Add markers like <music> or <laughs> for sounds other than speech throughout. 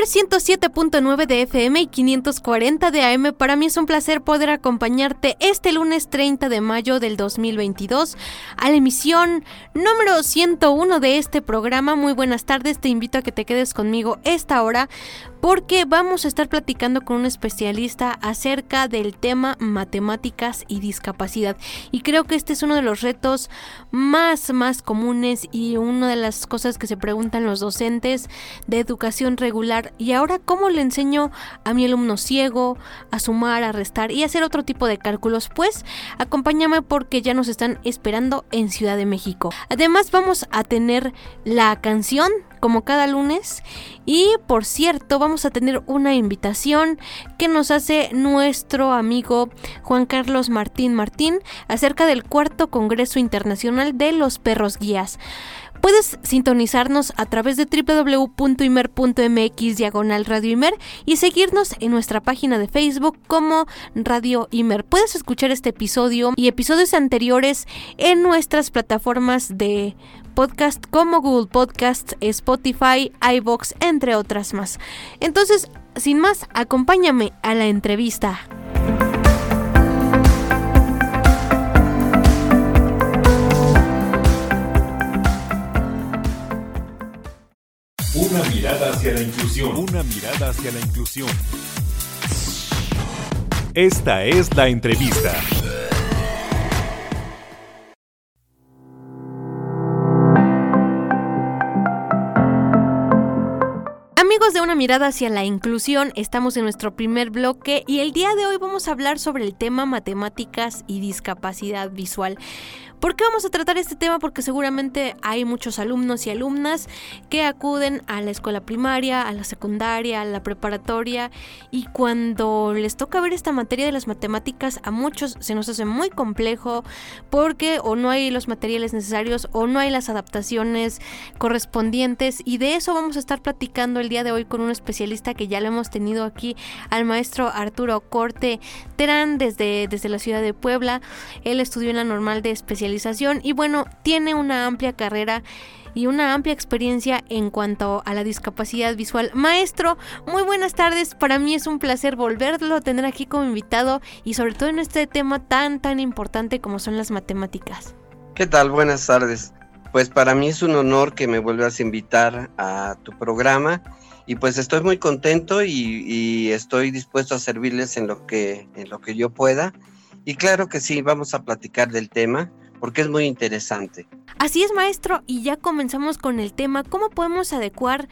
Radio Imer 107.9 de FM y 540 de AM. Para mí es un placer poder acompañarte este lunes 30 de mayo del 2022 a la emisión número 101 de este programa. Muy buenas tardes, te invito a que te quedes conmigo esta hora porque vamos a estar platicando con un especialista acerca del tema matemáticas y discapacidad. Y creo que este es uno de los retos más, más comunes y una de las cosas que se preguntan los docentes de educación regular. Y ahora, ¿cómo le enseño a mi alumno ciego a sumar, a restar y hacer otro tipo de cálculos? Pues acompáñame porque ya nos están esperando en Ciudad de México. Además, vamos a tener la canción como cada lunes. Y por cierto, vamos a tener una invitación que nos hace nuestro amigo Juan Carlos Martín Martín acerca del cuarto Congreso Internacional de los Perros Guías. Puedes sintonizarnos a través de www.imer.mx diagonal Radio Imer y seguirnos en nuestra página de Facebook como Radio Imer. Puedes escuchar este episodio y episodios anteriores en nuestras plataformas de podcast como Google Podcast, Spotify, iBox, entre otras más. Entonces, sin más, acompáñame a la entrevista. Una mirada hacia la inclusión. Una mirada hacia la inclusión. Esta es la entrevista. Amigos de una mirada hacia la inclusión, estamos en nuestro primer bloque y el día de hoy vamos a hablar sobre el tema matemáticas y discapacidad visual. ¿Por qué vamos a tratar este tema? Porque seguramente hay muchos alumnos y alumnas que acuden a la escuela primaria, a la secundaria, a la preparatoria y cuando les toca ver esta materia de las matemáticas a muchos se nos hace muy complejo porque o no hay los materiales necesarios o no hay las adaptaciones correspondientes y de eso vamos a estar platicando el día de hoy con un especialista que ya lo hemos tenido aquí al maestro Arturo Corte Terán desde, desde la ciudad de Puebla. Él estudió en la normal de especialidad y bueno, tiene una amplia carrera y una amplia experiencia en cuanto a la discapacidad visual. Maestro, muy buenas tardes. Para mí es un placer volverlo a tener aquí como invitado y sobre todo en este tema tan tan importante como son las matemáticas. ¿Qué tal? Buenas tardes. Pues para mí es un honor que me vuelvas a invitar a tu programa y pues estoy muy contento y, y estoy dispuesto a servirles en lo que en lo que yo pueda. Y claro que sí, vamos a platicar del tema porque es muy interesante. Así es, maestro, y ya comenzamos con el tema, ¿cómo podemos adecuar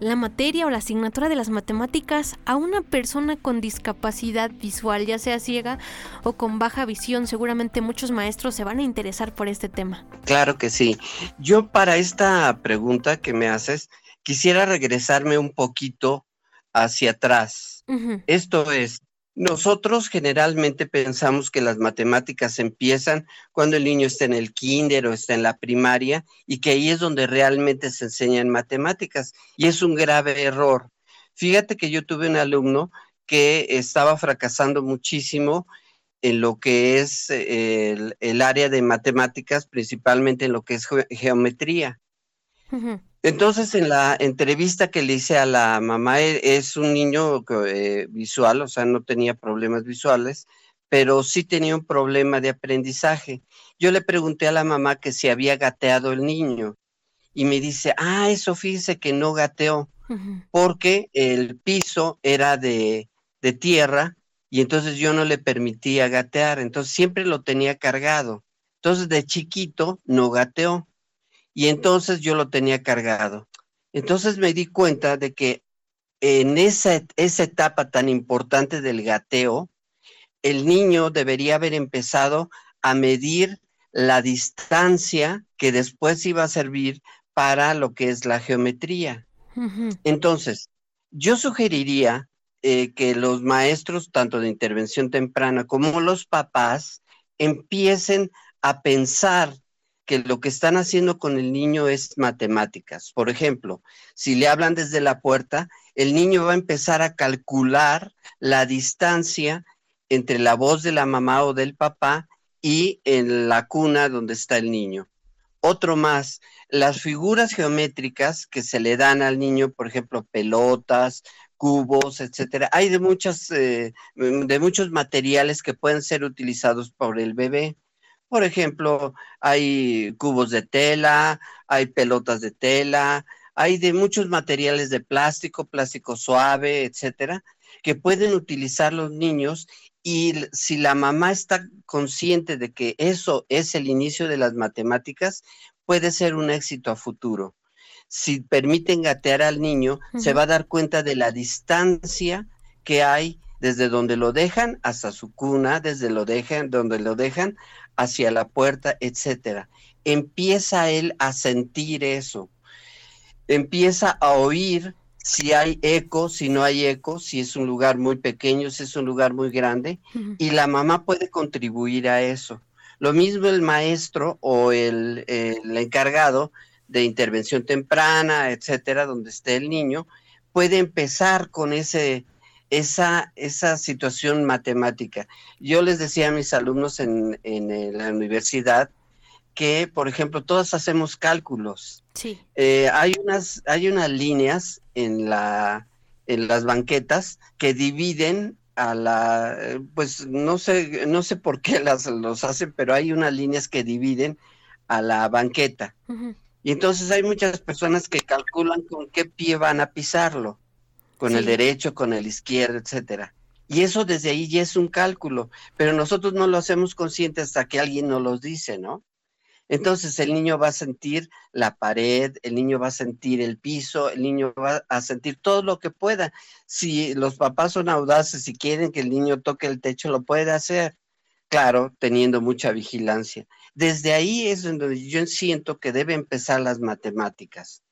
la materia o la asignatura de las matemáticas a una persona con discapacidad visual, ya sea ciega o con baja visión? Seguramente muchos maestros se van a interesar por este tema. Claro que sí. Yo para esta pregunta que me haces, quisiera regresarme un poquito hacia atrás. Esto es, nosotros generalmente pensamos que las matemáticas empiezan cuando el niño está en el kinder o está en la primaria y que ahí es donde realmente se enseñan matemáticas. Y es un grave error. Fíjate que yo tuve un alumno que estaba fracasando muchísimo en lo que es el, área de matemáticas, principalmente en lo que es geometría. Entonces, en la entrevista que le hice a la mamá, e, es un niño eh, visual, o sea, no tenía problemas visuales, pero sí tenía un problema de aprendizaje. Yo le pregunté a la mamá que si había gateado el niño y me dice, ah, eso fíjese que no gateó, porque el piso era de, de tierra y entonces yo no le permitía gatear, entonces siempre lo tenía cargado. Entonces de chiquito no gateó y entonces yo lo tenía cargado. Entonces me di cuenta de que en esa, esa etapa tan importante del gateo, el niño debería haber empezado a medir la distancia que después iba a servir para lo que es la geometría. Entonces, yo sugeriría eh, que los maestros, tanto de intervención temprana como los papás, empiecen a pensar que lo que están haciendo con el niño es matemáticas. Por ejemplo, si le hablan desde la puerta, el niño va a empezar a calcular la distancia entre la voz de la mamá o del papá y en la cuna donde está el niño. Otro más, las figuras geométricas que se le dan al niño, por ejemplo, pelotas, cubos, etcétera. Hay de muchas, eh, de muchos materiales que pueden ser utilizados por el bebé. Por ejemplo, hay cubos de tela, hay pelotas de tela, hay de muchos materiales de plástico, plástico suave, etcétera, que pueden utilizar los niños y si la mamá está consciente de que eso es el inicio de las matemáticas, puede ser un éxito a futuro. Si permiten gatear al niño, se va a dar cuenta de la distancia que hay desde donde lo dejan hasta su cuna, desde lo dejan, donde lo dejan hacia la puerta, etcétera. Empieza él a sentir eso. Empieza a oír si hay eco, si no hay eco, si es un lugar muy pequeño, si es un lugar muy grande, y la mamá puede contribuir a eso. Lo mismo el maestro o el, encargado de intervención temprana, etcétera, donde esté el niño, puede empezar con ese, esa, esa situación matemática. Yo les decía a mis alumnos en, en la universidad que, por ejemplo, todos hacemos cálculos. Sí. Eh, hay, unas, hay unas líneas en, la, en las banquetas que dividen a la, pues no sé, no sé por qué <laughs> las los hacen, pero hay unas líneas que dividen a la banqueta. Y entonces hay muchas personas que calculan con qué pie van a pisarlo, con el derecho, con el izquierdo, etcétera. Y eso desde ahí ya es un cálculo, pero nosotros no lo hacemos consciente hasta que alguien nos lo dice, ¿no? Entonces el niño va a sentir la pared, el niño va a sentir el piso, el niño va a sentir todo lo que pueda. Si los papás son audaces y quieren que el niño toque el techo, lo puede hacer. Claro, teniendo mucha vigilancia. Desde ahí es donde yo siento que debe empezar las matemáticas.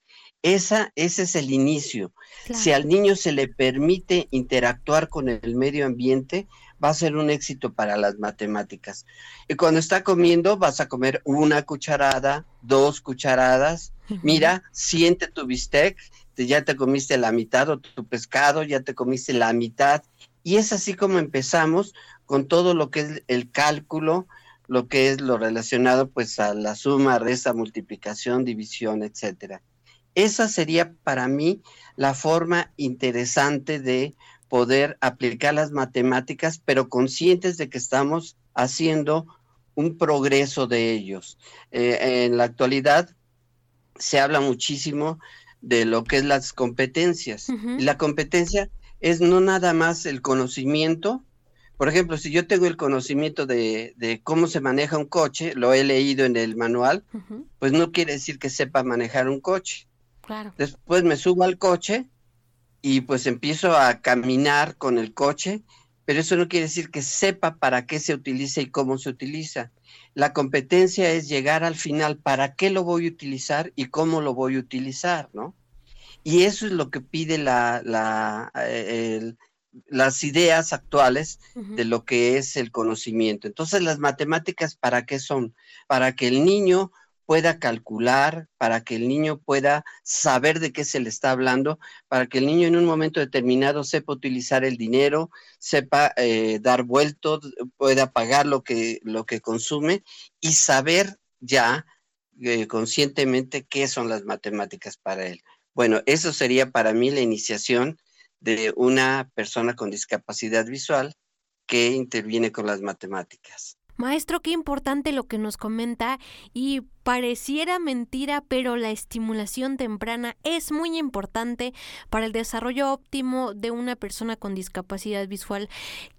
Esa, ese es el inicio. Si al niño se le permite interactuar con el medio ambiente, va a ser un éxito para las matemáticas. Y cuando está comiendo, vas a comer una cucharada, dos cucharadas. Mira, siente tu bistec, ya te comiste la mitad o tu pescado, ya te comiste la mitad. Y es así como empezamos con todo lo que es el cálculo, lo que es lo relacionado pues a la suma, resta, multiplicación, división, etcétera. Esa sería para mí la forma interesante de poder aplicar las matemáticas, pero conscientes de que estamos haciendo un progreso de ellos. Eh, en la actualidad se habla muchísimo de lo que es las competencias. La competencia es no nada más el conocimiento. Por ejemplo, si yo tengo el conocimiento de, cómo se maneja un coche, lo he leído en el manual, pues no quiere decir que sepa manejar un coche. Claro. Después me subo al coche y pues empiezo a caminar con el coche, pero eso no quiere decir que sepa para qué se utiliza y cómo se utiliza. La competencia es llegar al final, para qué lo voy a utilizar y cómo lo voy a utilizar, ¿no? Y eso es lo que pide la, la, eh, las ideas actuales de lo que es el conocimiento. Entonces, las matemáticas, ¿para qué son? Para que el niño pueda calcular, para que el niño pueda saber de qué se le está hablando, para que el niño en un momento determinado sepa utilizar el dinero, sepa eh, dar vueltos, pueda pagar lo que, lo que consume y saber ya eh, conscientemente qué son las matemáticas para él. Bueno, eso sería para mí la iniciación de una persona con discapacidad visual que interviene con las matemáticas. Maestro, qué importante lo que nos comenta y pareciera mentira, pero la estimulación temprana es muy importante para el desarrollo óptimo de una persona con discapacidad visual.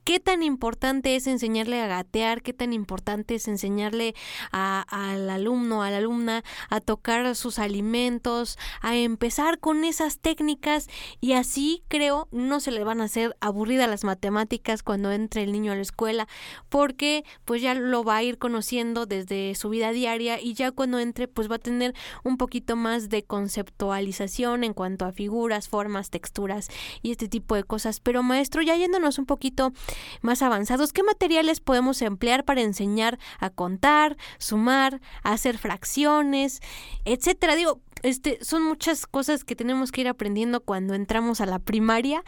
Qué tan importante es enseñarle a gatear, qué tan importante es enseñarle al alumno, a la alumna a tocar sus alimentos, a empezar con esas técnicas y así creo no se le van a hacer aburridas las matemáticas cuando entre el niño a la escuela porque pues ya lo va a ir conociendo desde su vida diaria y ya cuando entre pues va a tener un poquito más de conceptualización en cuanto a figuras, formas, texturas y este tipo de cosas. Pero maestro, ya yéndonos un poquito más avanzados, ¿qué materiales podemos emplear para enseñar a contar, sumar, hacer fracciones, etcétera? Digo, este, son muchas cosas que tenemos que ir aprendiendo cuando entramos a la primaria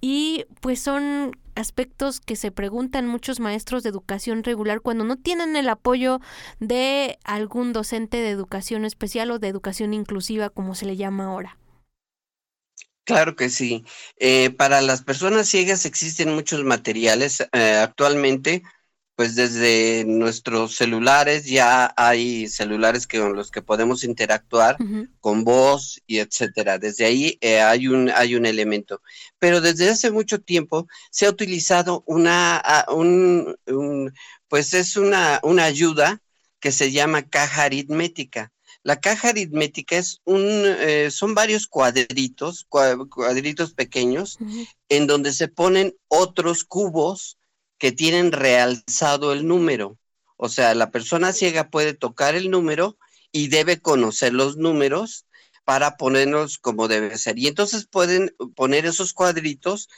y pues son aspectos que se preguntan muchos maestros de educación regular cuando no tienen el apoyo de algún docente de educación especial o de educación inclusiva como se le llama ahora. Claro que sí. Eh, para las personas ciegas existen muchos materiales eh, actualmente, pues desde nuestros celulares ya hay celulares que, con los que podemos interactuar con voz y etcétera. Desde ahí eh, hay, un, hay un elemento. Pero desde hace mucho tiempo se ha utilizado una, ah, un, pues es una, una ayuda que se llama caja aritmética. La caja aritmética es un, eh, son varios cuadritos, cuadritos pequeños, en donde se ponen otros cubos que tienen realzado el número. O sea, la persona ciega puede tocar el número y debe conocer los números para ponerlos como debe ser. Y entonces pueden poner esos cuadritos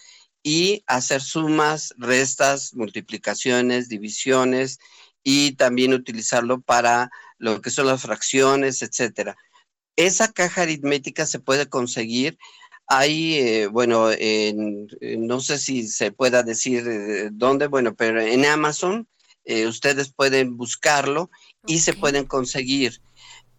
y hacer sumas, restas, multiplicaciones, divisiones y también utilizarlo para lo que son las fracciones, etcétera. Esa caja aritmética se puede conseguir. Hay, eh, bueno, no sé si se pueda decir eh, dónde, bueno, pero en Amazon eh, ustedes pueden buscarlo y se pueden conseguir.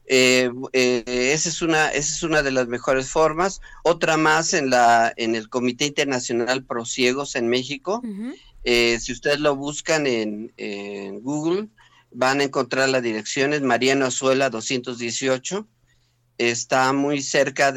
esa, es una, esa es una de las mejores formas. Otra más en, la, en el Comité Internacional Pro Ciegos en México. si ustedes lo buscan en, en Google, van a encontrar la dirección, es Mariano Azuela 218. Está muy cerca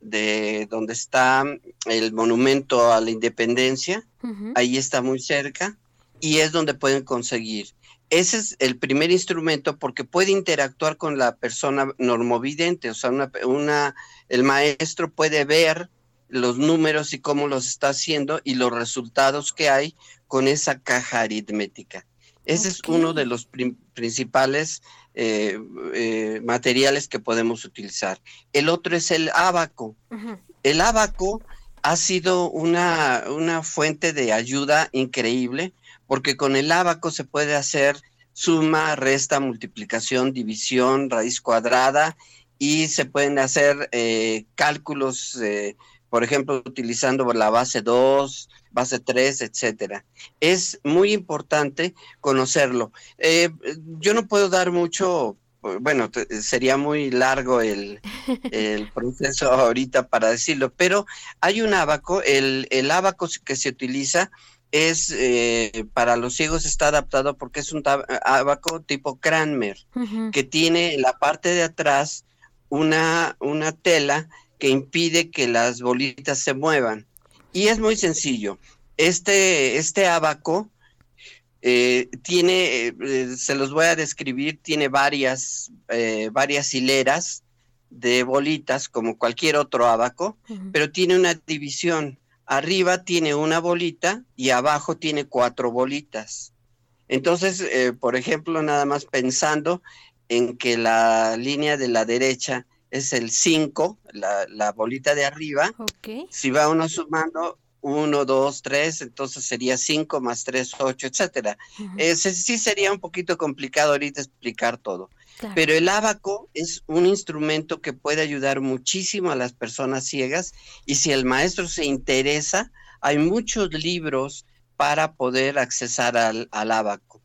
de, donde está el monumento a la independencia. Ahí está muy cerca y es donde pueden conseguir. Ese es el primer instrumento porque puede interactuar con la persona normovidente, o sea, una, el maestro puede ver los números y cómo los está haciendo y los resultados que hay con esa caja aritmética. Ese es uno de los principales eh, eh, materiales que podemos utilizar. El otro es el abaco. El abaco ha sido una, una, fuente de ayuda increíble porque con el abaco se puede hacer suma, resta, multiplicación, división, raíz cuadrada y se pueden hacer eh, cálculos, por ejemplo, utilizando la base 2, base 3, etcétera. Es muy importante conocerlo. Eh, yo no puedo dar mucho, bueno, sería muy largo <laughs> el, proceso ahorita para decirlo, pero hay un abaco, el, el abaco que se utiliza es eh, para los ciegos está adaptado porque es un abaco tipo Cranmer, que tiene en la parte de atrás una, una tela que impide que las bolitas se muevan. Y es muy sencillo. Este, este abaco eh, tiene, eh, se los voy a describir, tiene varias, eh, varias hileras de bolitas, como cualquier otro abaco, pero tiene una división. Arriba tiene una bolita y abajo tiene cuatro bolitas. Entonces, por ejemplo, nada más pensando en que la línea de la derecha es el 5, la, bolita de arriba. Si va uno sumando 1, 2, 3, entonces sería 5 más 3, 8, etcétera. Ese sí sería un poquito complicado ahorita explicar todo. Pero el abaco es un instrumento que puede ayudar muchísimo a las personas ciegas y si el maestro se interesa, hay muchos libros para poder accesar al, al abaco.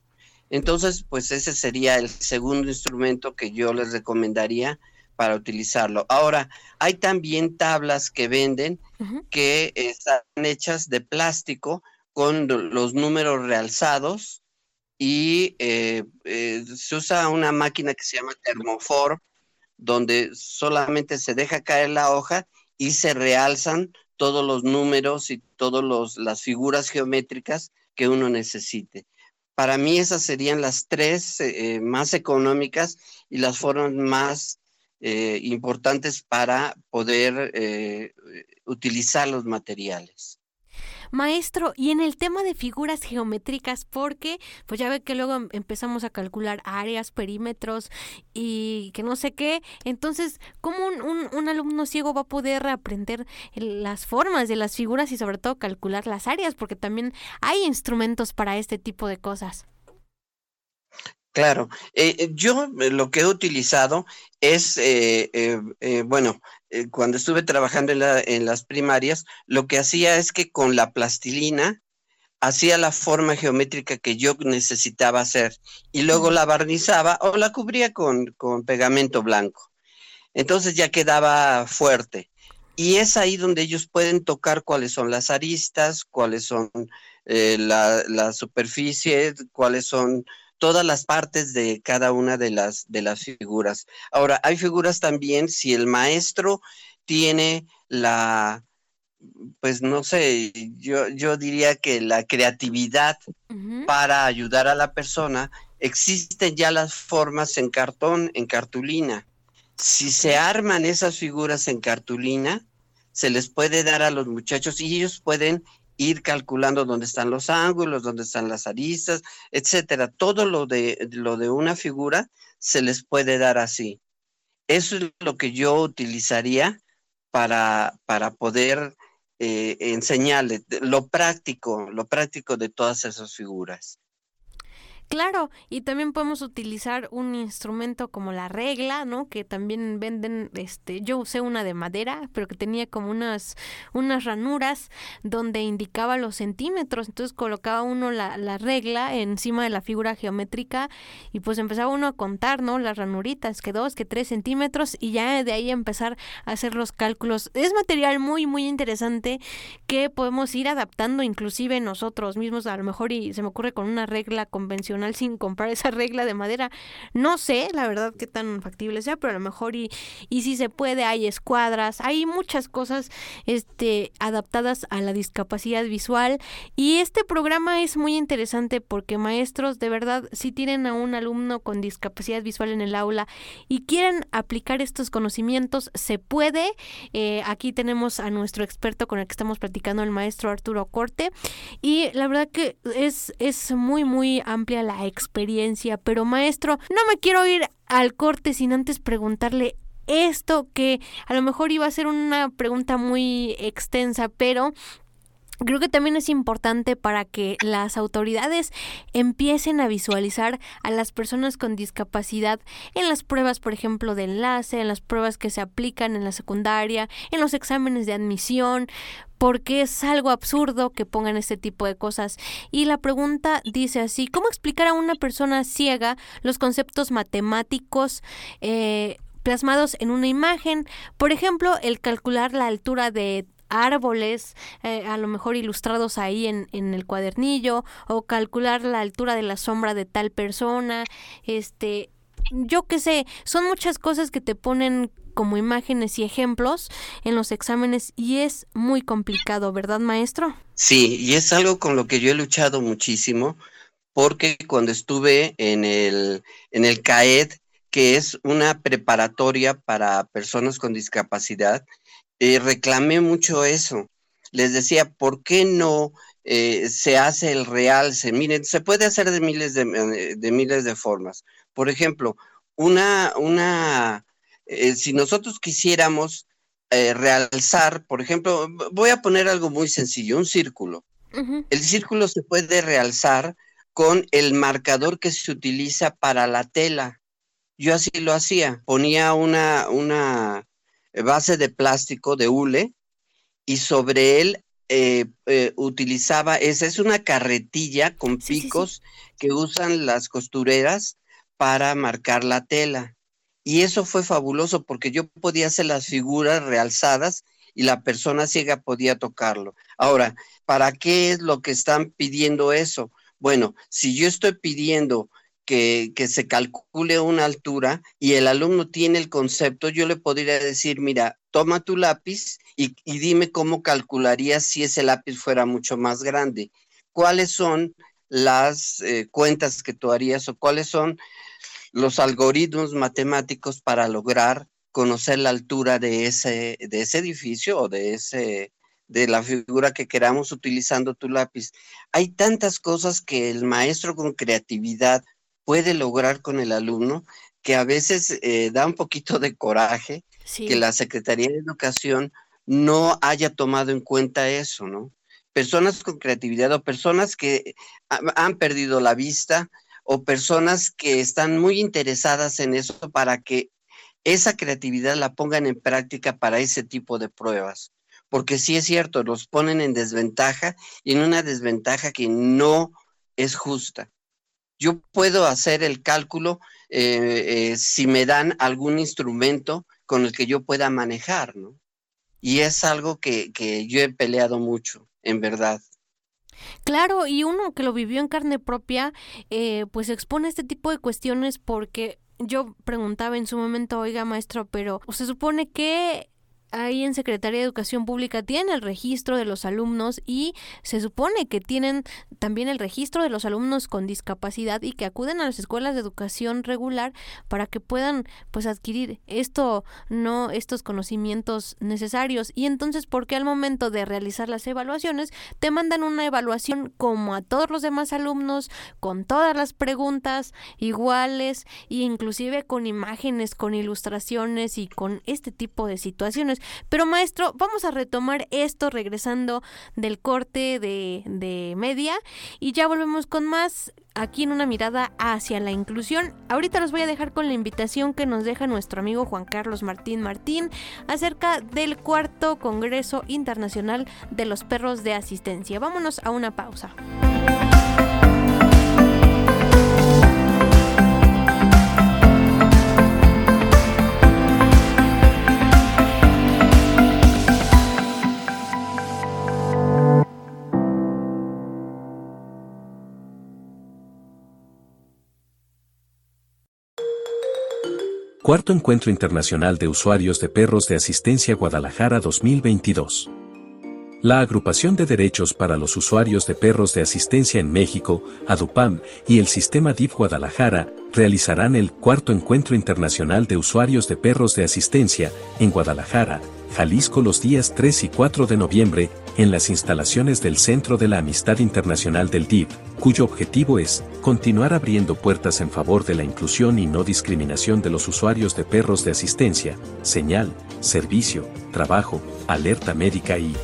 Entonces, pues ese sería el segundo instrumento que yo les recomendaría para utilizarlo. Ahora, hay también tablas que venden que están hechas de plástico con los números realzados y eh, eh, se usa una máquina que se llama termofor, donde solamente se deja caer la hoja y se realzan todos los números y todas las figuras geométricas que uno necesite. Para mí esas serían las tres eh, más económicas y las formas más importantes para poder utilizar los materiales. Maestro, y en el tema de figuras geométricas, porque pues ya ve que luego em, empezamos a calcular áreas, perímetros y que no sé qué, entonces, ¿cómo un, alumno ciego va a poder aprender las formas de las figuras y sobre todo calcular las áreas? Porque también hay instrumentos para este tipo de cosas. Claro, eh, eh, yo eh, lo que he utilizado es, bueno, cuando estuve trabajando en, las primarias, lo que hacía es que con la plastilina hacía la forma geométrica que yo necesitaba hacer y luego la barnizaba o la cubría con, pegamento blanco. Entonces ya quedaba fuerte. Y es ahí donde ellos pueden tocar cuáles son las aristas, cuáles son la, la superficie, cuáles son todas las partes de cada una de las, de las figuras. Ahora, hay figuras también, si el maestro tiene la, pues no sé, yo, yo diría que la creatividad para ayudar a la persona, existen ya las formas en cartón, en cartulina. Si se arman esas figuras en cartulina, se les puede dar a los muchachos y ellos pueden ir calculando dónde están los ángulos, dónde están las aristas, etcétera. Todo lo de, lo de una figura se les puede dar así. Eso es lo que yo utilizaría para, para poder eh, enseñarle lo práctico, lo práctico de todas esas figuras. Claro, y también podemos utilizar un instrumento como la regla, ¿no? Que también venden, este, yo usé una de madera, pero que tenía como unas, unas ranuras donde indicaba los centímetros. Entonces colocaba uno la, la regla encima de la figura geométrica y pues empezaba uno a contar, ¿no? Las ranuritas, que dos, que tres centímetros y ya de ahí empezar a hacer los cálculos. Es material muy, muy interesante que podemos ir adaptando inclusive nosotros mismos, a lo mejor y se me ocurre con una regla convencional sin comprar esa regla de madera. No sé, la verdad, qué tan factible sea, pero a lo mejor y, y si se puede, hay escuadras, hay muchas cosas este, adaptadas a la discapacidad visual. Y este programa es muy interesante porque maestros, de verdad, si tienen a un alumno con discapacidad visual en el aula y quieren aplicar estos conocimientos, se puede. Eh, aquí tenemos a nuestro experto con el que estamos platicando, el maestro Arturo Corte. Y la verdad que es, es muy, muy amplia la experiencia. Pero maestro, no me quiero ir al corte sin antes preguntarle esto que a lo mejor iba a ser una pregunta muy extensa, pero Creo que también es importante para que las autoridades empiecen a visualizar a las personas con discapacidad en las pruebas, por ejemplo, de enlace, en las pruebas que se aplican en la secundaria, en los exámenes de admisión, porque es algo absurdo que pongan este tipo de cosas. Y la pregunta dice así, ¿cómo explicar a una persona ciega los conceptos matemáticos? Eh, plasmados en una imagen, por ejemplo, el calcular la altura de árboles, eh, a lo mejor ilustrados ahí en, en el cuadernillo, o calcular la altura de la sombra de tal persona, este, yo qué sé, son muchas cosas que te ponen como imágenes y ejemplos en los exámenes y es muy complicado, ¿verdad, maestro? Sí, y es algo con lo que yo he luchado muchísimo porque cuando estuve en el, en el CAED, que es una preparatoria para personas con discapacidad, eh, reclamé mucho eso. Les decía, ¿por qué no eh, se hace el realce? Miren, se puede hacer de miles de, eh, miles de formas. Por ejemplo, una, una, si nosotros quisiéramos realzar, por ejemplo, voy a poner algo muy sencillo, un círculo. El círculo se puede realzar con el marcador que se utiliza para la tela. Yo así lo hacía, ponía una, una, base de plástico de hule y sobre él eh, eh, utilizaba, esa es una carretilla con picos que usan las costureras para marcar la tela. Y eso fue fabuloso porque yo podía hacer las figuras realzadas y la persona ciega podía tocarlo. Ahora, ¿para qué es lo que están pidiendo eso? Bueno, si yo estoy pidiendo que, se calcule una altura y el alumno tiene el concepto, yo le podría decir, mira, toma tu lápiz y, dime cómo calcularías si ese lápiz fuera mucho más grande. ¿Cuáles son las eh, cuentas que tú harías o cuáles son los algoritmos matemáticos para lograr conocer la altura de ese, de ese edificio o de ese de la figura que queramos utilizando tu lápiz. Hay tantas cosas que el maestro con creatividad puede lograr con el alumno que a veces eh, da un poquito de coraje que la Secretaría de Educación no haya tomado en cuenta eso, ¿no? Personas con creatividad o personas que han perdido la vista o personas que están muy interesadas en eso para que esa creatividad la pongan en práctica para ese tipo de pruebas porque sí es cierto, los ponen en desventaja y en una desventaja que no es justa. Yo puedo hacer el cálculo eh, eh, si me dan algún instrumento con el que yo pueda manejar, ¿no? Y es algo que, yo he peleado mucho, en verdad. Claro, y uno que lo vivió en carne propia, eh, pues expone este tipo de cuestiones porque yo preguntaba en su momento, oiga maestro, pero se supone que ahí en Secretaría de Educación Pública tienen el registro de los alumnos y se supone que tienen también el registro de los alumnos con discapacidad y que acuden a las escuelas de educación regular para que puedan pues adquirir esto no estos conocimientos necesarios. Y entonces porque al momento de realizar las evaluaciones te mandan una evaluación como a todos los demás alumnos con todas las preguntas iguales e inclusive con imágenes con ilustraciones y con este tipo de situaciones pero maestro, vamos a retomar esto regresando del corte de, media y ya volvemos con más aquí en una mirada hacia la inclusión. Ahorita los voy a dejar con la invitación que nos deja nuestro amigo Juan Carlos Martín Martín acerca del cuarto Congreso Internacional de los Perros de Asistencia. Vámonos a una pausa. Cuarto Encuentro Internacional de Usuarios de Perros de Asistencia Guadalajara 2022. La Agrupación de Derechos para los Usuarios de Perros de Asistencia en México, ADUPAM, y el Sistema DIF Guadalajara realizarán el Cuarto Encuentro Internacional de Usuarios de Perros de Asistencia en Guadalajara, Jalisco los días 3 y 4 de noviembre, en las instalaciones del Centro de la Amistad Internacional del DIV, cuyo objetivo es continuar abriendo puertas en favor de la inclusión y no discriminación de los usuarios de perros de asistencia, señal, servicio, trabajo, alerta médica y,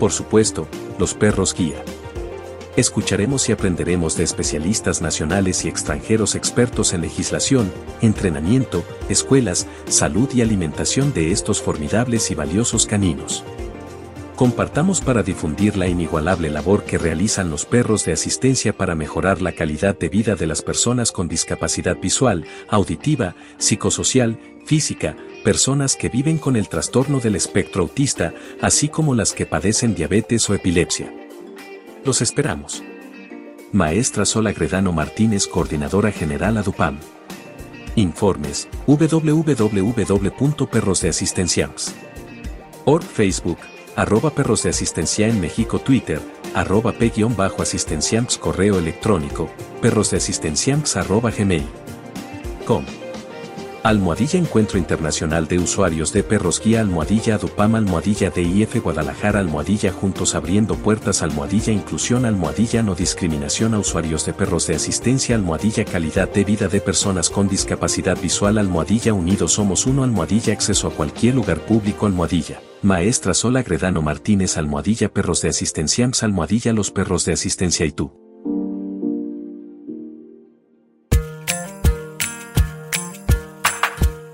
por supuesto, los perros guía. Escucharemos y aprenderemos de especialistas nacionales y extranjeros expertos en legislación, entrenamiento, escuelas, salud y alimentación de estos formidables y valiosos caninos. Compartamos para difundir la inigualable labor que realizan los perros de asistencia para mejorar la calidad de vida de las personas con discapacidad visual, auditiva, psicosocial, física, personas que viven con el trastorno del espectro autista, así como las que padecen diabetes o epilepsia. Los esperamos. Maestra Sola Gredano Martínez, Coordinadora General ADUPAM. Informes www.perrosdeasistenciams.org Facebook, arroba perros de asistencia en México Twitter, arroba p-asistenciams correo electrónico, perrosdeasistenciams arroba gmail.com. Almohadilla Encuentro Internacional de Usuarios de Perros Guía Almohadilla Adupam Almohadilla DIF Guadalajara Almohadilla Juntos Abriendo Puertas Almohadilla Inclusión Almohadilla No Discriminación a Usuarios de Perros de Asistencia Almohadilla Calidad de Vida de Personas con Discapacidad Visual Almohadilla Unidos Somos Uno Almohadilla Acceso a cualquier lugar público Almohadilla. Maestra Sola Gredano Martínez Almohadilla Perros de Asistencia Almohadilla Los Perros de Asistencia y tú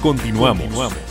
Continuamos.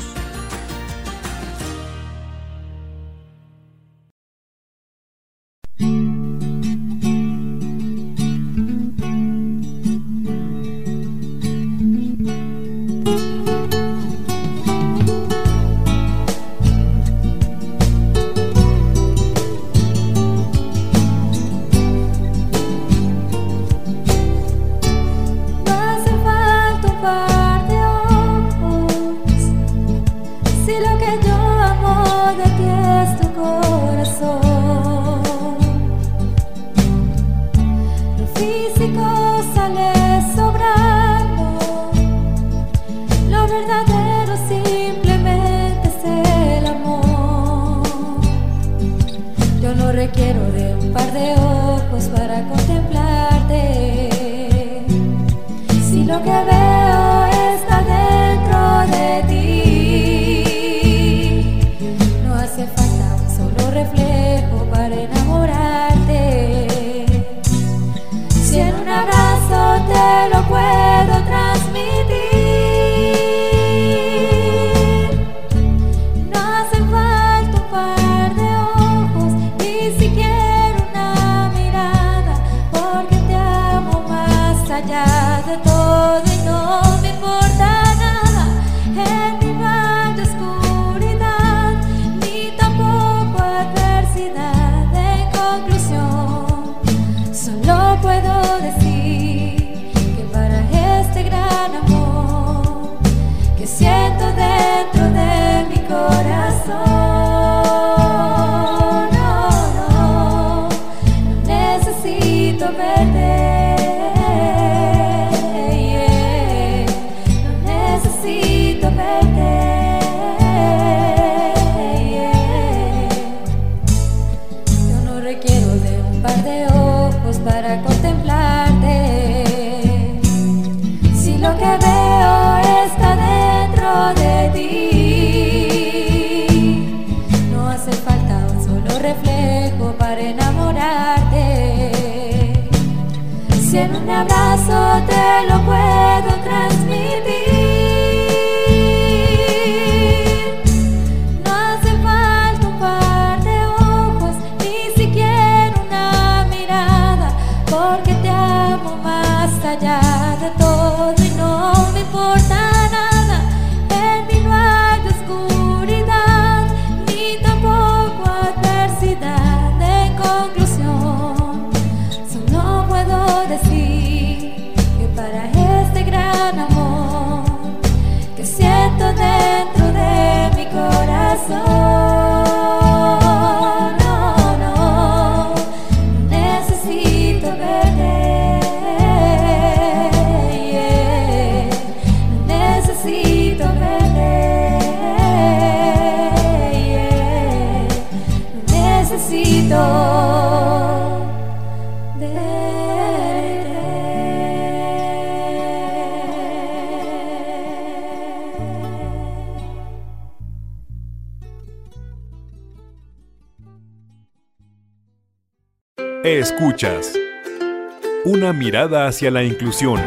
Una mirada hacia la inclusión.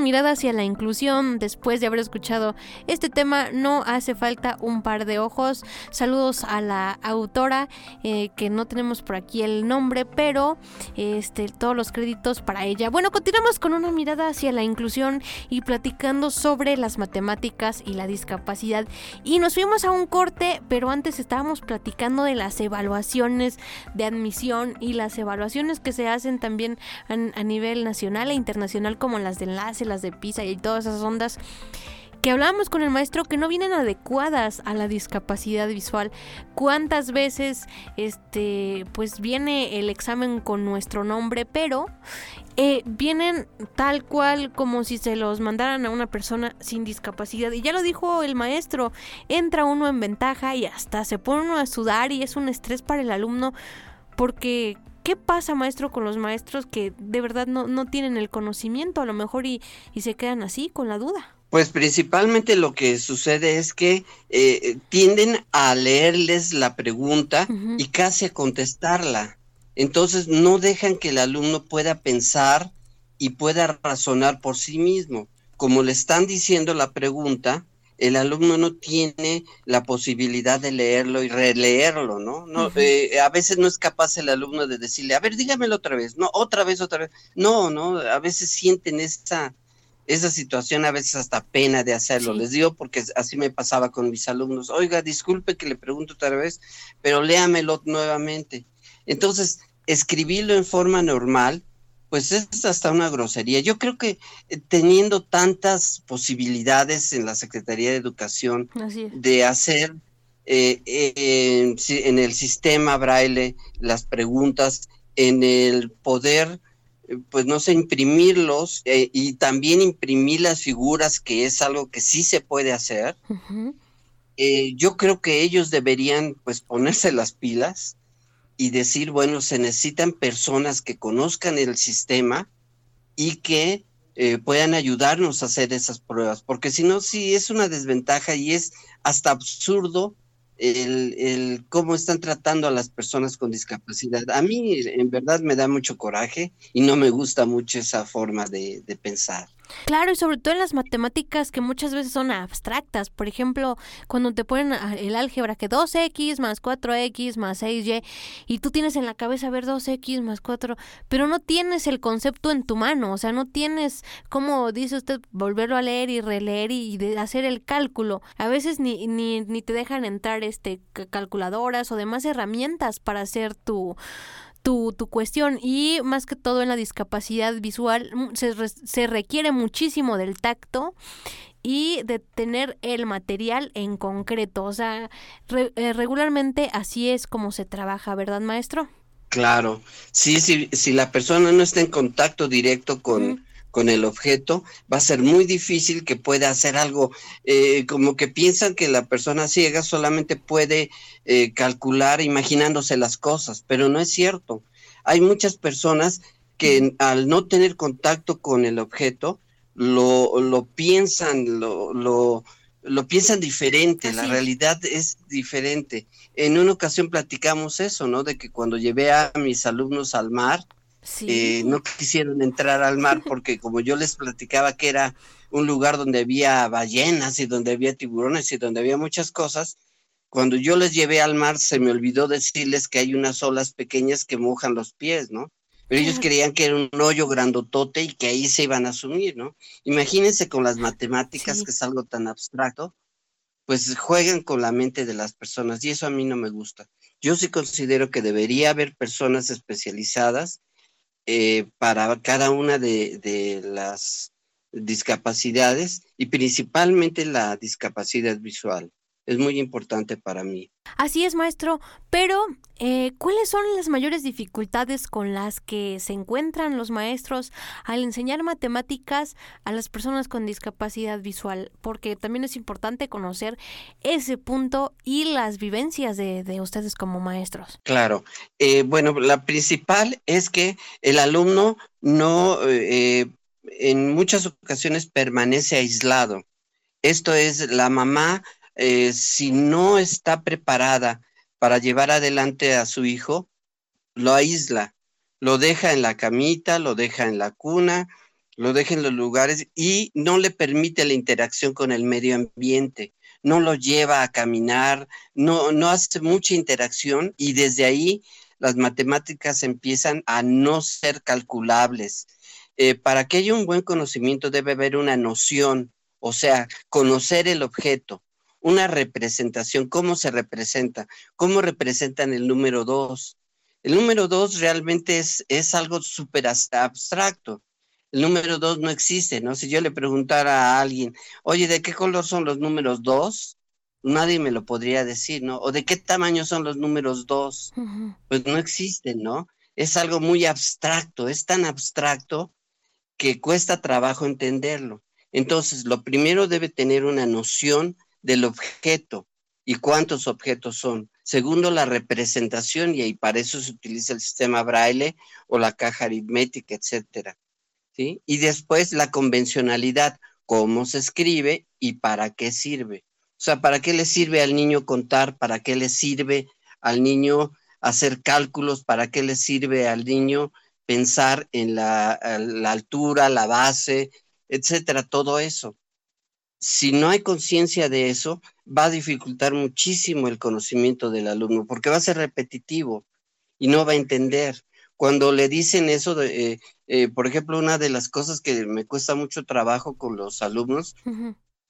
Mirada hacia la inclusión después de haber escuchado este tema. No hace falta un par de ojos. Saludos a la autora eh, que no tenemos por aquí el nombre, pero este, todos los créditos para ella. Bueno, continuamos con una mirada hacia la inclusión y platicando sobre las matemáticas y la discapacidad. Y nos fuimos a un corte, pero antes estábamos platicando de las evaluaciones de admisión y las evaluaciones que se hacen también a, a nivel nacional e internacional como las del las de pizza y todas esas ondas que hablábamos con el maestro que no vienen adecuadas a la discapacidad visual. ¿Cuántas veces este pues viene el examen con nuestro nombre, pero eh, vienen tal cual como si se los mandaran a una persona sin discapacidad. Y ya lo dijo el maestro, entra uno en ventaja y hasta se pone uno a sudar y es un estrés para el alumno porque ¿qué pasa maestro con los maestros que de verdad no, no tienen el conocimiento a lo mejor y, y se quedan así con la duda? Pues principalmente lo que sucede es que eh, tienden a leerles la pregunta y casi a contestarla. Entonces no dejan que el alumno pueda pensar y pueda razonar por sí mismo. Como le están diciendo la pregunta, el alumno no tiene la posibilidad de leerlo y releerlo, ¿no? no eh, a veces no es capaz el alumno de decirle, a ver, dígamelo otra vez, no, otra vez, otra vez. No, no, a veces sienten esa esa situación a veces hasta pena de hacerlo. Les digo porque así me pasaba con mis alumnos. Oiga, disculpe que le pregunto otra vez, pero léamelo nuevamente. Entonces, escribirlo en forma normal, pues es hasta una grosería. Yo creo que eh, teniendo tantas posibilidades en la Secretaría de Educación de hacer eh, eh, en el sistema braille las preguntas, en el poder pues no sé, imprimirlos y también imprimir las figuras, que es algo que sí se puede hacer. Yo creo que ellos deberían pues ponerse las pilas y decir, bueno, se necesitan personas que conozcan el sistema y que eh, puedan ayudarnos a hacer esas pruebas, porque si no, sí es una desventaja y es hasta absurdo el, el, cómo están tratando a las personas con discapacidad. A mí en verdad me da mucho coraje y no me gusta mucho esa forma de, de pensar. Claro, y sobre todo en las matemáticas que muchas veces son abstractas. Por ejemplo, cuando te ponen el álgebra que 2x más 4x más 6y y tú tienes en la cabeza ver 2x más 4, pero no tienes el concepto en tu mano, o sea, no tienes, como dice usted, volverlo a leer y releer y, hacer el cálculo. A veces ni, ni, ni te dejan entrar este calculadoras o demás herramientas para hacer tu tu, tu cuestión y más que todo en la discapacidad visual se, se requiere muchísimo del tacto y de tener el material en concreto. O sea, eh, regularmente así es como se trabaja, ¿verdad, maestro? Claro, sí, sí, si la persona no está en contacto directo con, con el objeto, va a ser muy difícil que pueda hacer algo, eh, como que piensan que la persona ciega solamente puede eh, calcular imaginándose las cosas, pero no es cierto. Hay muchas personas que al no tener contacto con el objeto, lo, lo piensan, lo, lo, lo piensan diferente, la realidad es diferente. En una ocasión platicamos eso, ¿no? De que cuando llevé a mis alumnos al mar, eh, no quisieron entrar al mar porque <laughs> como yo les platicaba que era un lugar donde había ballenas y donde había tiburones y donde había muchas cosas, cuando yo les llevé al mar se me olvidó decirles que hay unas olas pequeñas que mojan los pies, ¿no? Pero ellos creían que era un hoyo grandotote y que ahí se iban a sumir, ¿no? Imagínense con las matemáticas, que es algo tan abstracto, pues juegan con la mente de las personas y eso a mí no me gusta. Yo sí considero que debería haber personas especializadas eh, para cada una de, las discapacidades y principalmente la discapacidad visual. Es muy importante para mí. Así es, maestro, pero eh, ¿cuáles son las mayores dificultades con las que se encuentran los maestros al enseñar matemáticas a las personas con discapacidad visual? Porque también es importante conocer ese punto y las vivencias de, ustedes como maestros. Claro, eh, bueno, la principal es que el alumno no, eh, en muchas ocasiones permanece aislado. Esto es, la mamá eh, si no está preparada para llevar adelante a su hijo, lo aísla, lo deja en la camita, lo deja en la cuna, lo deja en los lugares y no le permite la interacción con el medio ambiente, no lo lleva a caminar, no, no hace mucha interacción y desde ahí las matemáticas empiezan a no ser calculables. Eh, para que haya un buen conocimiento debe haber una noción, o sea, conocer el objeto, una representación, cómo se representa, cómo representan el número dos. El número dos realmente es, es algo súper abstracto. El número dos no existe, ¿no? Si yo le preguntara a alguien, oye, ¿de qué color son los números dos? Nadie me lo podría decir, ¿no? O de qué tamaño son los números dos. Pues no existen, ¿no? Es algo muy abstracto, es tan abstracto que cuesta trabajo entenderlo. Entonces, lo primero debe tener una noción del objeto y cuántos objetos son. Segundo, la representación, y para eso se utiliza el sistema braille o la caja aritmética, etcétera. ¿sí? Y después, la convencionalidad, cómo se escribe y para qué sirve. O sea, ¿para qué le sirve al niño contar? ¿Para qué le sirve al niño hacer cálculos? ¿Para qué le sirve al niño pensar en la, la altura, la base, etcétera? Todo eso si no hay conciencia de eso, va a dificultar muchísimo el conocimiento del alumno, porque va a ser repetitivo y no va a entender. Cuando le dicen eso, de, eh, eh, por ejemplo, una de las cosas que me cuesta mucho trabajo con los alumnos,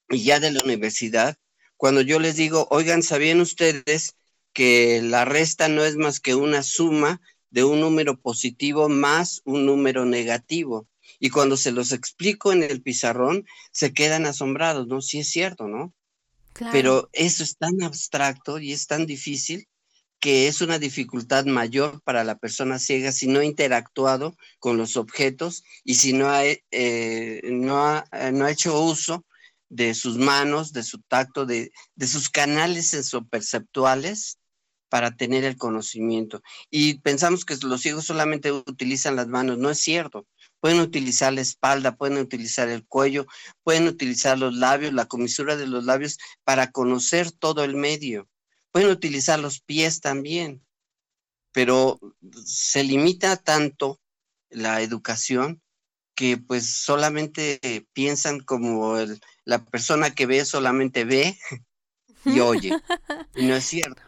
y ya de la universidad, cuando yo les digo, oigan, ¿sabían ustedes que la resta no es más que una suma de un número positivo más un número negativo? Y cuando se los explico en el pizarrón, se quedan asombrados, ¿no? Sí es cierto, ¿no? Pero eso es tan abstracto y es tan difícil que es una dificultad mayor para la persona ciega si no ha interactuado con los objetos y si no ha, eh, no ha, eh, no ha hecho uso de sus manos, de su tacto, de, de sus canales sensoperceptuales para tener el conocimiento. Y pensamos que los ciegos solamente utilizan las manos, no es cierto pueden utilizar la espalda, pueden utilizar el cuello, pueden utilizar los labios, la comisura de los labios para conocer todo el medio. Pueden utilizar los pies también, pero se limita tanto la educación que pues solamente piensan como la persona que ve solamente ve y oye. Y no es cierto.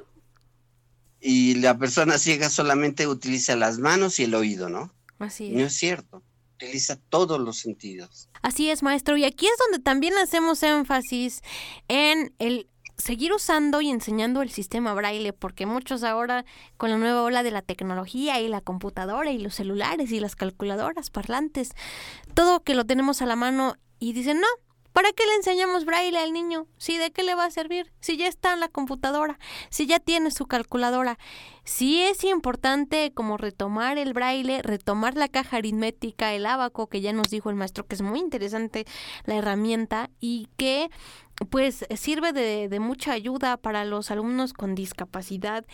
Y la persona ciega solamente utiliza las manos y el oído, ¿no? Así No es cierto utiliza todos los sentidos. Así es, maestro. Y aquí es donde también hacemos énfasis en el seguir usando y enseñando el sistema braille, porque muchos ahora con la nueva ola de la tecnología y la computadora y los celulares y las calculadoras, parlantes, todo que lo tenemos a la mano y dicen, no, ¿Para qué le enseñamos braille al niño? Si de qué le va a servir? Si ya está en la computadora, si ya tiene su calculadora. Sí es importante como retomar el braille, retomar la caja aritmética, el abaco, que ya nos dijo el maestro que es muy interesante la herramienta y que pues sirve de, de mucha ayuda para los alumnos con discapacidad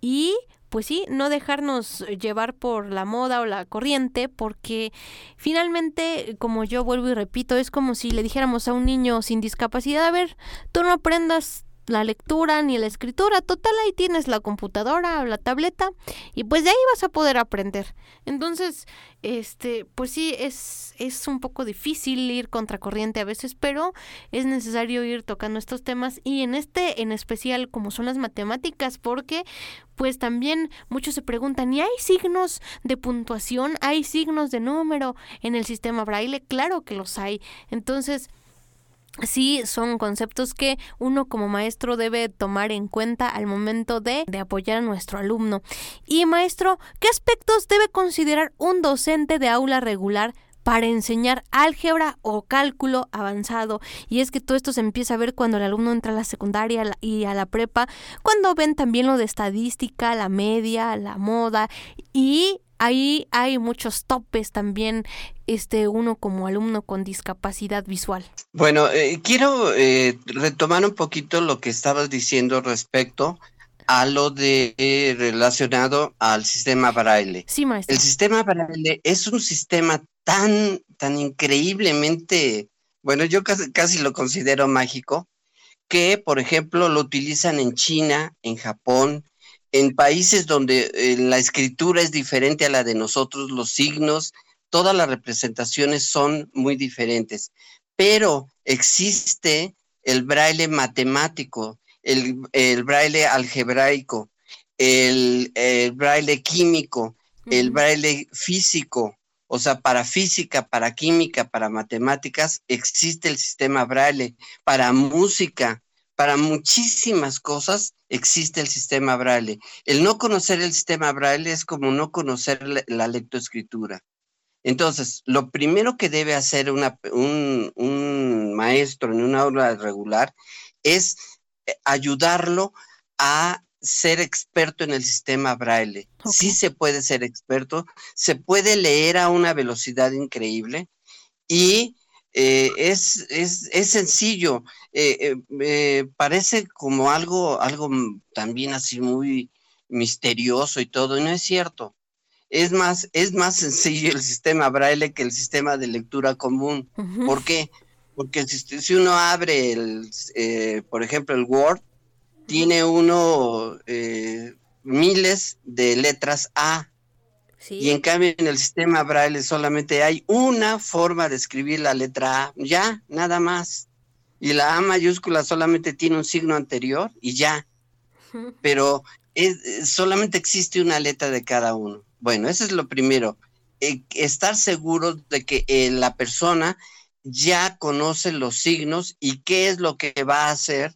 y pues sí, no dejarnos llevar por la moda o la corriente, porque finalmente, como yo vuelvo y repito, es como si le dijéramos a un niño sin discapacidad, a ver, tú no aprendas la lectura ni la escritura. Total, ahí tienes la computadora o la tableta y pues de ahí vas a poder aprender. Entonces, este, pues sí, es, es un poco difícil ir contracorriente a veces, pero es necesario ir tocando estos temas y en este en especial como son las matemáticas, porque pues también muchos se preguntan, ¿y hay signos de puntuación? ¿Hay signos de número en el sistema braille? Claro que los hay. Entonces, sí son conceptos que uno como maestro debe tomar en cuenta al momento de, de, apoyar a nuestro alumno. Y maestro, ¿qué aspectos debe considerar un docente de aula regular para enseñar álgebra o cálculo avanzado. Y es que todo esto se empieza a ver cuando el alumno entra a la secundaria y a la prepa, cuando ven también lo de estadística, la media, la moda y ahí hay muchos topes también, este, uno como alumno con discapacidad visual. Bueno, eh, quiero eh, retomar un poquito lo que estabas diciendo respecto a lo de eh, relacionado al sistema braille. Sí, maestro. El sistema braille es un sistema tan, tan increíblemente, bueno, yo casi, casi lo considero mágico, que, por ejemplo, lo utilizan en China, en Japón, en países donde eh, la escritura es diferente a la de nosotros, los signos, todas las representaciones son muy diferentes, pero existe el braille matemático, el, braille algebraico, el, braille químico, el braille físico, o sea, para física, para química, para matemáticas, existe el sistema braille, para música, para muchísimas cosas existe el sistema braille. El no conocer el sistema braille es como no conocer la, lectoescritura. Entonces, lo primero que debe hacer un, maestro en una aula regular es eh, ayudarlo a ser experto en el sistema braille. Sí se puede ser experto, se puede leer a una velocidad increíble Y eh, es, es, es, sencillo, eh, eh, parece como algo, algo también así muy misterioso y todo, y no es cierto. Es más, es más sencillo el sistema braille que el sistema de lectura común. ¿Por qué? Porque si, uno abre, el, por ejemplo, el Word, tiene uno miles de letras A y en cambio en el sistema braille solamente hay una forma de escribir la letra A, ya, nada más. Y la A mayúscula solamente tiene un signo anterior y ya. Pero solamente existe una letra de cada uno. Bueno, eso es lo primero. Eh, estar seguro de que eh, la persona ya conoce los signos y qué es lo que va a hacer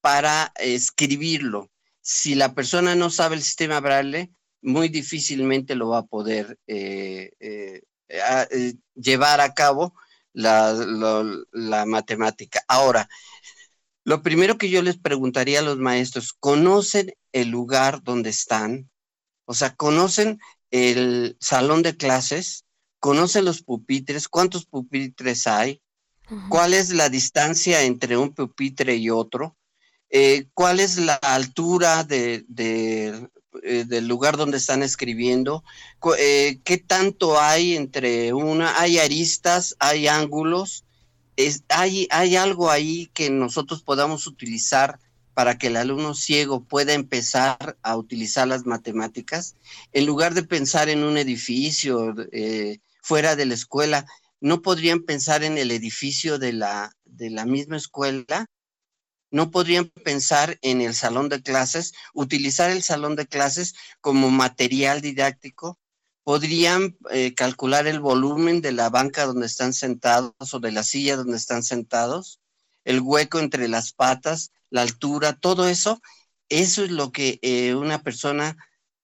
para escribirlo. Si la persona no sabe el sistema braille, muy difícilmente lo va a poder eh, eh, eh, llevar a cabo la, la, matemática. Ahora, lo primero que yo les preguntaría a los maestros, ¿conocen el lugar donde están? O sea, ¿conocen el salón de clases? ¿Conocen los pupitres? ¿Cuántos pupitres hay? ¿Cuál es la distancia entre un pupitre y otro? ¿Cuál es la altura de, eh, del lugar donde están escribiendo, eh, qué tanto hay entre una, hay aristas, hay ángulos, es, hay, hay algo ahí que nosotros podamos utilizar para que el alumno ciego pueda empezar a utilizar las matemáticas, en lugar de pensar en un edificio eh, fuera de la escuela, no podrían pensar en el edificio de la, de la misma escuela no podrían pensar en el salón de clases, utilizar el salón de clases como material didáctico, podrían eh, calcular el volumen de la banca donde están sentados o de la silla donde están sentados, el hueco entre las patas, la altura, todo eso, eso es lo que eh, una persona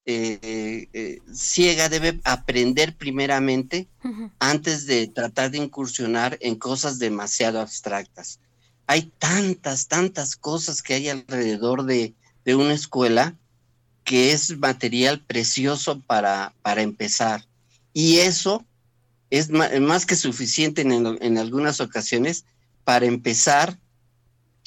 eh, ciega debe aprender primeramente antes de tratar de incursionar en cosas demasiado abstractas hay tantas, tantas cosas que hay alrededor de, una escuela que es material precioso para, para empezar. Y eso es más, que suficiente en, en, algunas ocasiones para empezar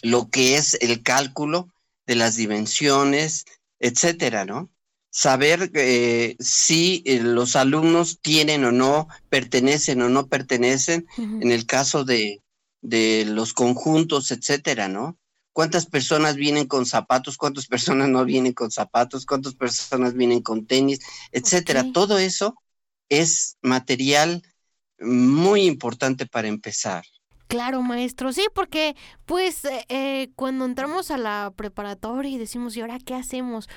lo que es el cálculo de las dimensiones, etcétera, ¿no? Saber eh, si eh, los alumnos tienen o no, pertenecen o no pertenecen, en el caso de, de los conjuntos, etcétera, ¿no? ¿Cuántas personas vienen con zapatos? ¿Cuántas personas no vienen con zapatos? ¿Cuántas personas vienen con tenis? Etcétera. Todo eso es material muy importante para empezar. Claro, maestro, sí, porque pues eh, eh, cuando entramos a la preparatoria y decimos, ¿y ahora qué hacemos?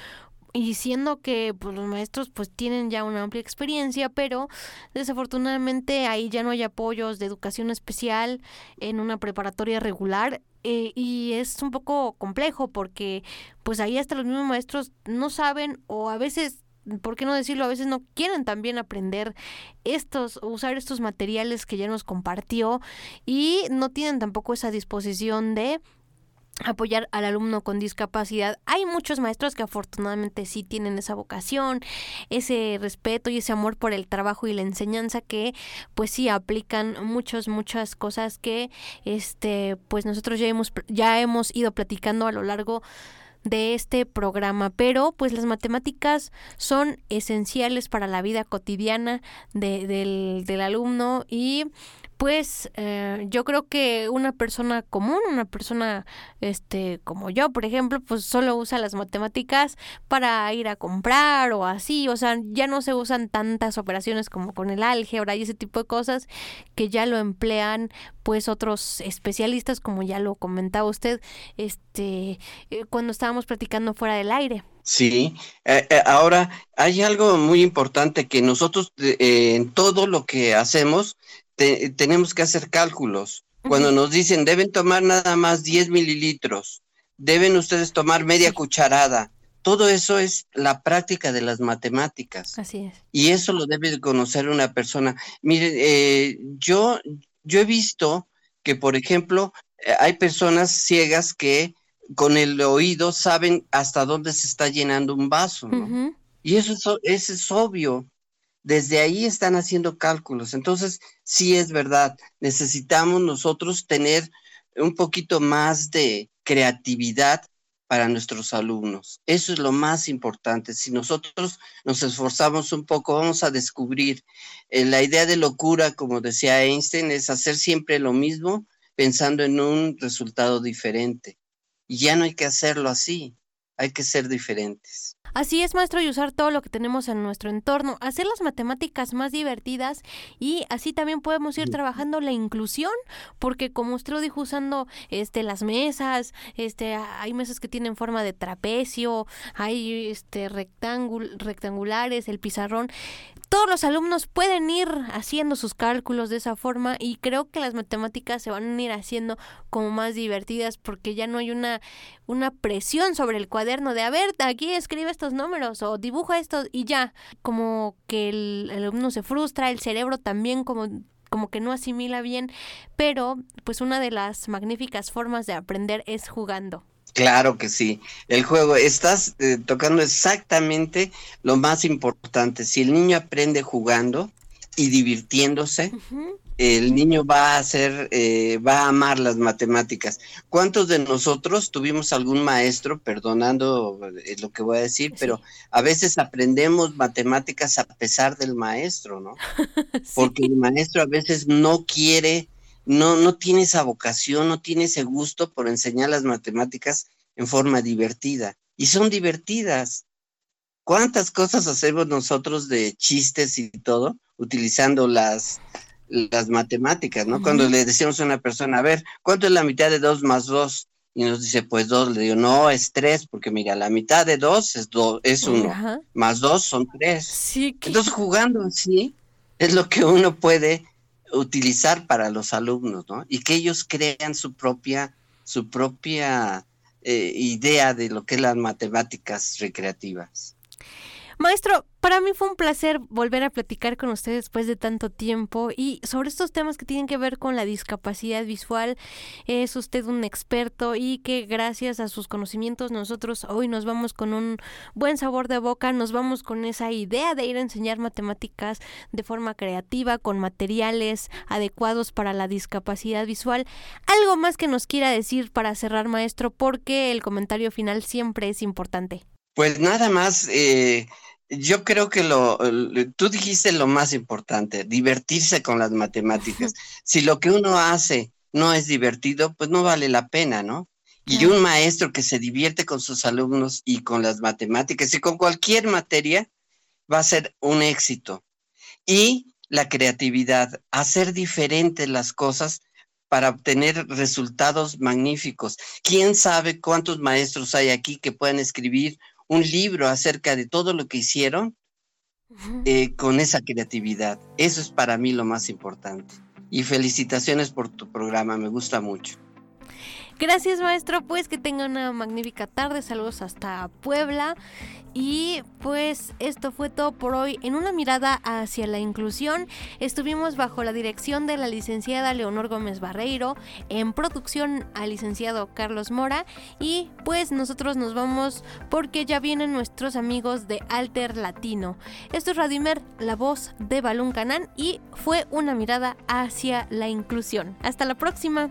Y siendo que pues, los maestros pues tienen ya una amplia experiencia, pero desafortunadamente ahí ya no hay apoyos de educación especial en una preparatoria regular eh, y es un poco complejo porque pues ahí hasta los mismos maestros no saben o a veces ¿por qué no decirlo? A veces no quieren también aprender estos, usar estos materiales que ya nos compartió y no tienen tampoco esa disposición de apoyar al alumno con discapacidad. Hay muchos maestros que afortunadamente sí tienen esa vocación, ese respeto y ese amor por el trabajo y la enseñanza que pues sí aplican muchas muchas cosas que este pues nosotros ya hemos ya hemos ido platicando a lo largo de este programa, pero pues las matemáticas son esenciales para la vida cotidiana del, del alumno y pues eh, yo creo que una persona común, una persona este como yo, por ejemplo, pues solo usa las matemáticas para ir a comprar o así, o sea, ya no se usan tantas operaciones como con el álgebra y ese tipo de cosas que ya lo emplean pues otros especialistas como ya lo comentaba usted este eh, cuando estábamos platicando fuera del aire. Sí, eh, ahora hay algo muy importante que nosotros en todo lo que hacemos tenemos que hacer cálculos. Cuando nos dicen deben tomar nada más 10 mililitros, deben ustedes tomar media cucharada. Todo eso es la práctica de las matemáticas. Así es. Y eso lo debe conocer una persona. Miren, eh, yo, yo he visto que, por ejemplo, eh, hay personas ciegas que con el oído saben hasta dónde se está llenando un vaso, Y eso es, eso es obvio. Desde ahí están haciendo cálculos. Entonces, sí es verdad, necesitamos nosotros tener un poquito más de creatividad para nuestros alumnos. Eso es lo más importante. Si nosotros nos esforzamos un poco, vamos a descubrir eh, la idea de locura, como decía Einstein, es hacer siempre lo mismo pensando en un resultado diferente. Y ya no hay que hacerlo así, hay que ser diferentes. Así es, maestro, y usar todo lo que tenemos en nuestro entorno, hacer las matemáticas más divertidas y así también podemos ir trabajando la inclusión, porque como usted lo dijo, usando este las mesas, este hay mesas que tienen forma de trapecio, hay este rectangulares, el pizarrón, todos los alumnos pueden ir haciendo sus cálculos de esa forma y creo que las matemáticas se van a ir haciendo como más divertidas porque ya no hay una, una presión sobre el cuaderno de a ver, aquí escribe estos números o dibuja esto y ya, como que el, el alumno se frustra, el cerebro también como como que no asimila bien, pero pues una de las magníficas formas de aprender es jugando. Claro que sí. El juego, estás eh, tocando exactamente lo más importante. Si el niño aprende jugando y divirtiéndose, el niño va a hacer, eh, va a amar las matemáticas. ¿Cuántos de nosotros tuvimos algún maestro, perdonando eh, lo que voy a decir, pero a veces aprendemos matemáticas a pesar del maestro, ¿no? <laughs> Porque el maestro a veces no quiere no, no tiene esa vocación, no tiene ese gusto por enseñar las matemáticas en forma divertida. Y son divertidas. ¿Cuántas cosas hacemos nosotros de chistes y todo utilizando las, las matemáticas, ¿no? Cuando le decimos a una persona, a ver, ¿cuánto es la mitad de dos más dos? Y nos dice, pues dos. Le digo, no, es tres, porque mira, la mitad de dos es, dos, es uno, más dos son tres. Sí, Entonces, jugando así, es lo que uno puede utilizar para los alumnos, ¿no? Y que ellos crean su propia, su propia eh, idea de lo que es las matemáticas recreativas. Maestro, para mí fue un placer volver a platicar con usted después de tanto tiempo y sobre estos temas que tienen que ver con la discapacidad visual. Es usted un experto y que gracias a sus conocimientos nosotros hoy nos vamos con un buen sabor de boca, nos vamos con esa idea de ir a enseñar matemáticas de forma creativa, con materiales adecuados para la discapacidad visual. Algo más que nos quiera decir para cerrar, maestro, porque el comentario final siempre es importante. Pues nada más, eh, yo creo que lo, tú dijiste lo más importante, divertirse con las matemáticas. <laughs> si lo que uno hace no es divertido, pues no vale la pena, ¿no? Y un maestro que se divierte con sus alumnos y con las matemáticas y con cualquier materia va a ser un éxito. Y la creatividad, hacer diferentes las cosas para obtener resultados magníficos. ¿Quién sabe cuántos maestros hay aquí que pueden escribir un libro acerca de todo lo que hicieron eh, con esa creatividad. Eso es para mí lo más importante. Y felicitaciones por tu programa, me gusta mucho. Gracias maestro, pues que tenga una magnífica tarde, saludos hasta Puebla y pues esto fue todo por hoy en una mirada hacia la inclusión. Estuvimos bajo la dirección de la licenciada Leonor Gómez Barreiro, en producción al licenciado Carlos Mora y pues nosotros nos vamos porque ya vienen nuestros amigos de Alter Latino. Esto es Radimer, la voz de Balún Canán y fue una mirada hacia la inclusión. Hasta la próxima.